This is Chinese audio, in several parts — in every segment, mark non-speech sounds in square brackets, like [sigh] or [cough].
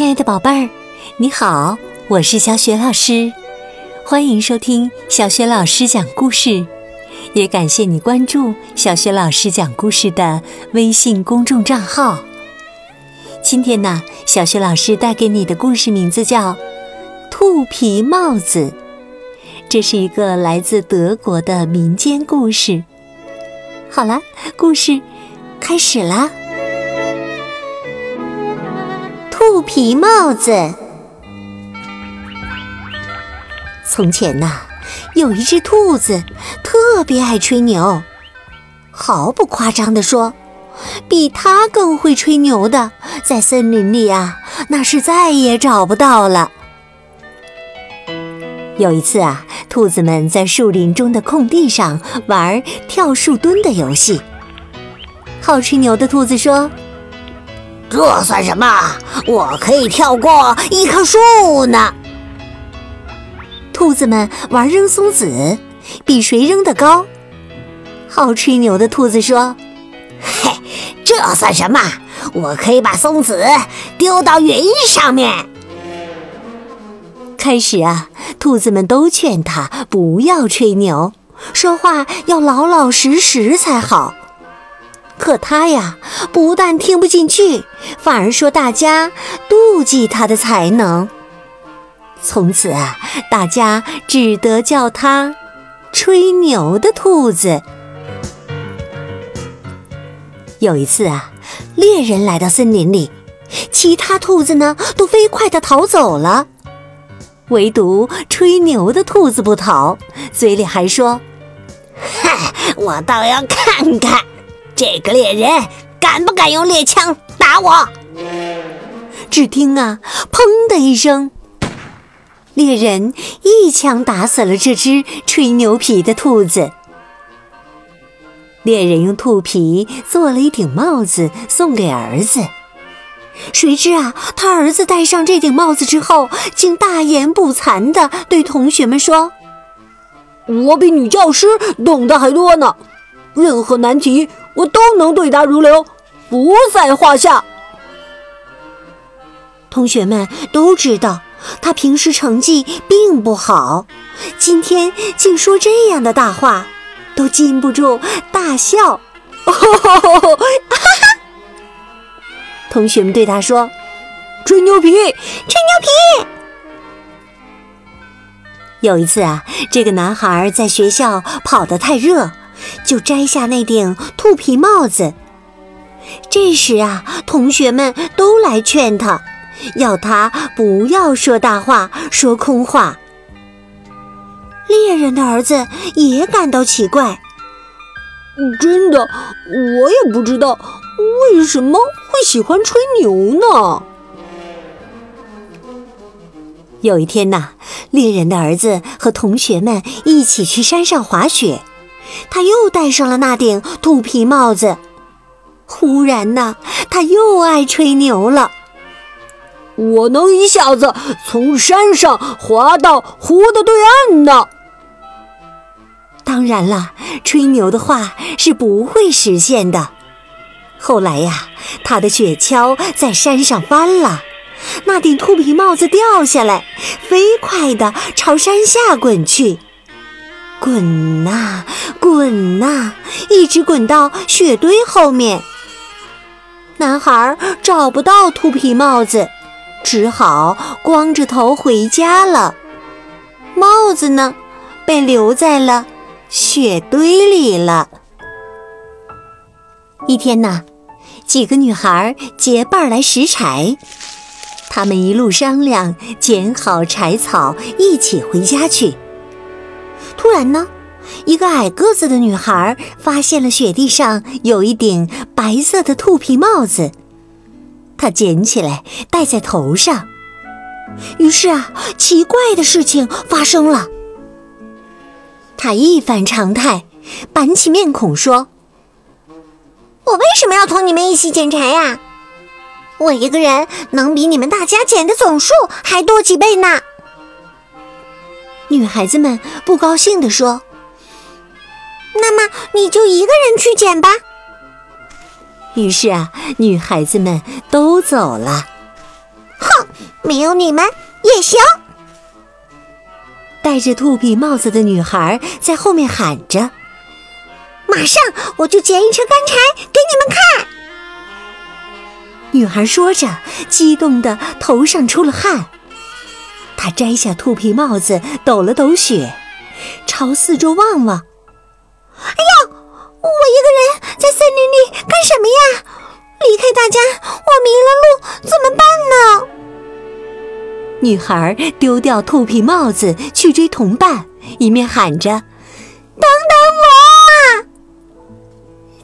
亲爱的宝贝儿，你好，我是小雪老师，欢迎收听小雪老师讲故事，也感谢你关注小雪老师讲故事的微信公众账号。今天呢，小雪老师带给你的故事名字叫《兔皮帽子》，这是一个来自德国的民间故事。好了，故事开始啦。皮帽子。从前呐，有一只兔子特别爱吹牛，毫不夸张地说，比它更会吹牛的，在森林里啊，那是再也找不到了。有一次啊，兔子们在树林中的空地上玩跳树墩的游戏。好吹牛的兔子说。这算什么？我可以跳过一棵树呢！兔子们玩扔松子，比谁扔得高。好吹牛的兔子说：“嘿，这算什么？我可以把松子丢到云上面。”开始啊，兔子们都劝他不要吹牛，说话要老老实实才好。可他呀，不但听不进去，反而说大家妒忌他的才能。从此啊，大家只得叫他“吹牛的兔子”。有一次啊，猎人来到森林里，其他兔子呢都飞快地逃走了，唯独吹牛的兔子不逃，嘴里还说：“ [laughs] 嗨，我倒要看看。”这个猎人敢不敢用猎枪打我？只听啊，砰的一声，猎人一枪打死了这只吹牛皮的兔子。猎人用兔皮做了一顶帽子送给儿子，谁知啊，他儿子戴上这顶帽子之后，竟大言不惭地对同学们说：“我比女教师懂得还多呢，任何难题。”我都能对答如流，不在话下。同学们都知道他平时成绩并不好，今天竟说这样的大话，都禁不住大笑。哈哈哈！同学们对他说：“吹牛皮，吹牛皮。”有一次啊，这个男孩在学校跑得太热。就摘下那顶兔皮帽子。这时啊，同学们都来劝他，要他不要说大话，说空话。猎人的儿子也感到奇怪，真的，我也不知道为什么会喜欢吹牛呢。有一天呐，猎人的儿子和同学们一起去山上滑雪。他又戴上了那顶兔皮帽子。忽然呢，他又爱吹牛了。我能一下子从山上滑到湖的对岸呢。当然了，吹牛的话是不会实现的。后来呀，他的雪橇在山上翻了，那顶兔皮帽子掉下来，飞快地朝山下滚去。滚呐，滚呐，一直滚到雪堆后面。男孩找不到兔皮帽子，只好光着头回家了。帽子呢，被留在了雪堆里了。一天呐，几个女孩结伴来拾柴，她们一路商量，捡好柴草，一起回家去。突然呢，一个矮个子的女孩发现了雪地上有一顶白色的兔皮帽子，她捡起来戴在头上。于是啊，奇怪的事情发生了。她一反常态，板起面孔说：“我为什么要同你们一起捡柴呀？我一个人能比你们大家捡的总数还多几倍呢。”女孩子们不高兴地说：“那么你就一个人去捡吧。”于是啊，女孩子们都走了。哼，没有你们也行。戴着兔皮帽子的女孩在后面喊着：“马上我就捡一车干柴给你们看！”女孩说着，激动的头上出了汗。他摘下兔皮帽子，抖了抖雪，朝四周望望。“哎呀，我一个人在森林里干什么呀？离开大家，我迷了路，怎么办呢？”女孩丢掉兔皮帽子去追同伴，一面喊着：“等等我！”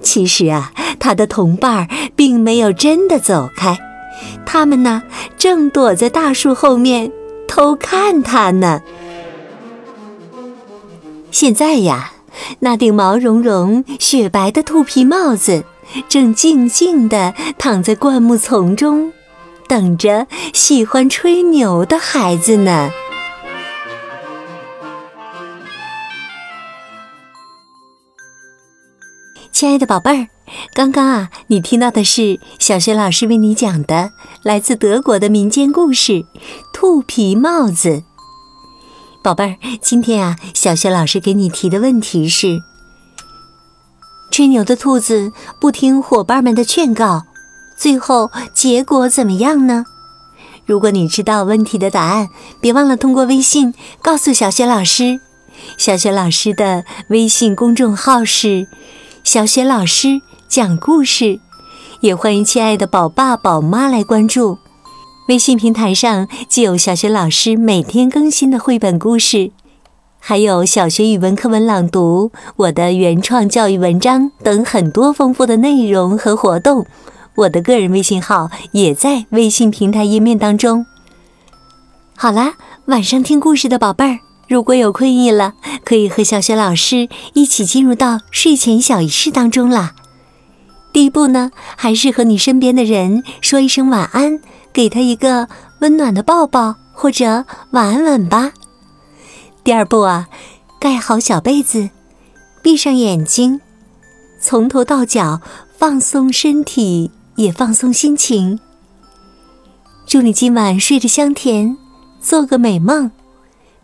其实啊，她的同伴并没有真的走开，他们呢正躲在大树后面偷看他呢。现在呀，那顶毛茸茸、雪白的兔皮帽子正静静地躺在灌木丛中。等着喜欢吹牛的孩子呢，亲爱的宝贝儿，刚刚啊，你听到的是小学老师为你讲的来自德国的民间故事《兔皮帽子》。宝贝儿，今天啊，小学老师给你提的问题是：吹牛的兔子不听伙伴们的劝告。最后结果怎么样呢？如果你知道问题的答案，别忘了通过微信告诉小雪老师。小雪老师的微信公众号是“小雪老师讲故事”，也欢迎亲爱的宝爸宝妈来关注。微信平台上既有小雪老师每天更新的绘本故事，还有小学语文课文朗读、我的原创教育文章等很多丰富的内容和活动。我的个人微信号也在微信平台页面当中。好啦，晚上听故事的宝贝儿，如果有困意了，可以和小雪老师一起进入到睡前小仪式当中啦。第一步呢，还是和你身边的人说一声晚安，给他一个温暖的抱抱或者晚安吻吧。第二步啊，盖好小被子，闭上眼睛，从头到脚放松身体。也放松心情。祝你今晚睡得香甜，做个美梦。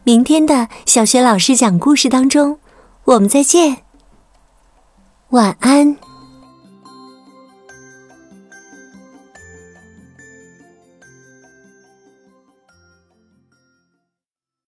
明天的小学老师讲故事当中，我们再见。晚安。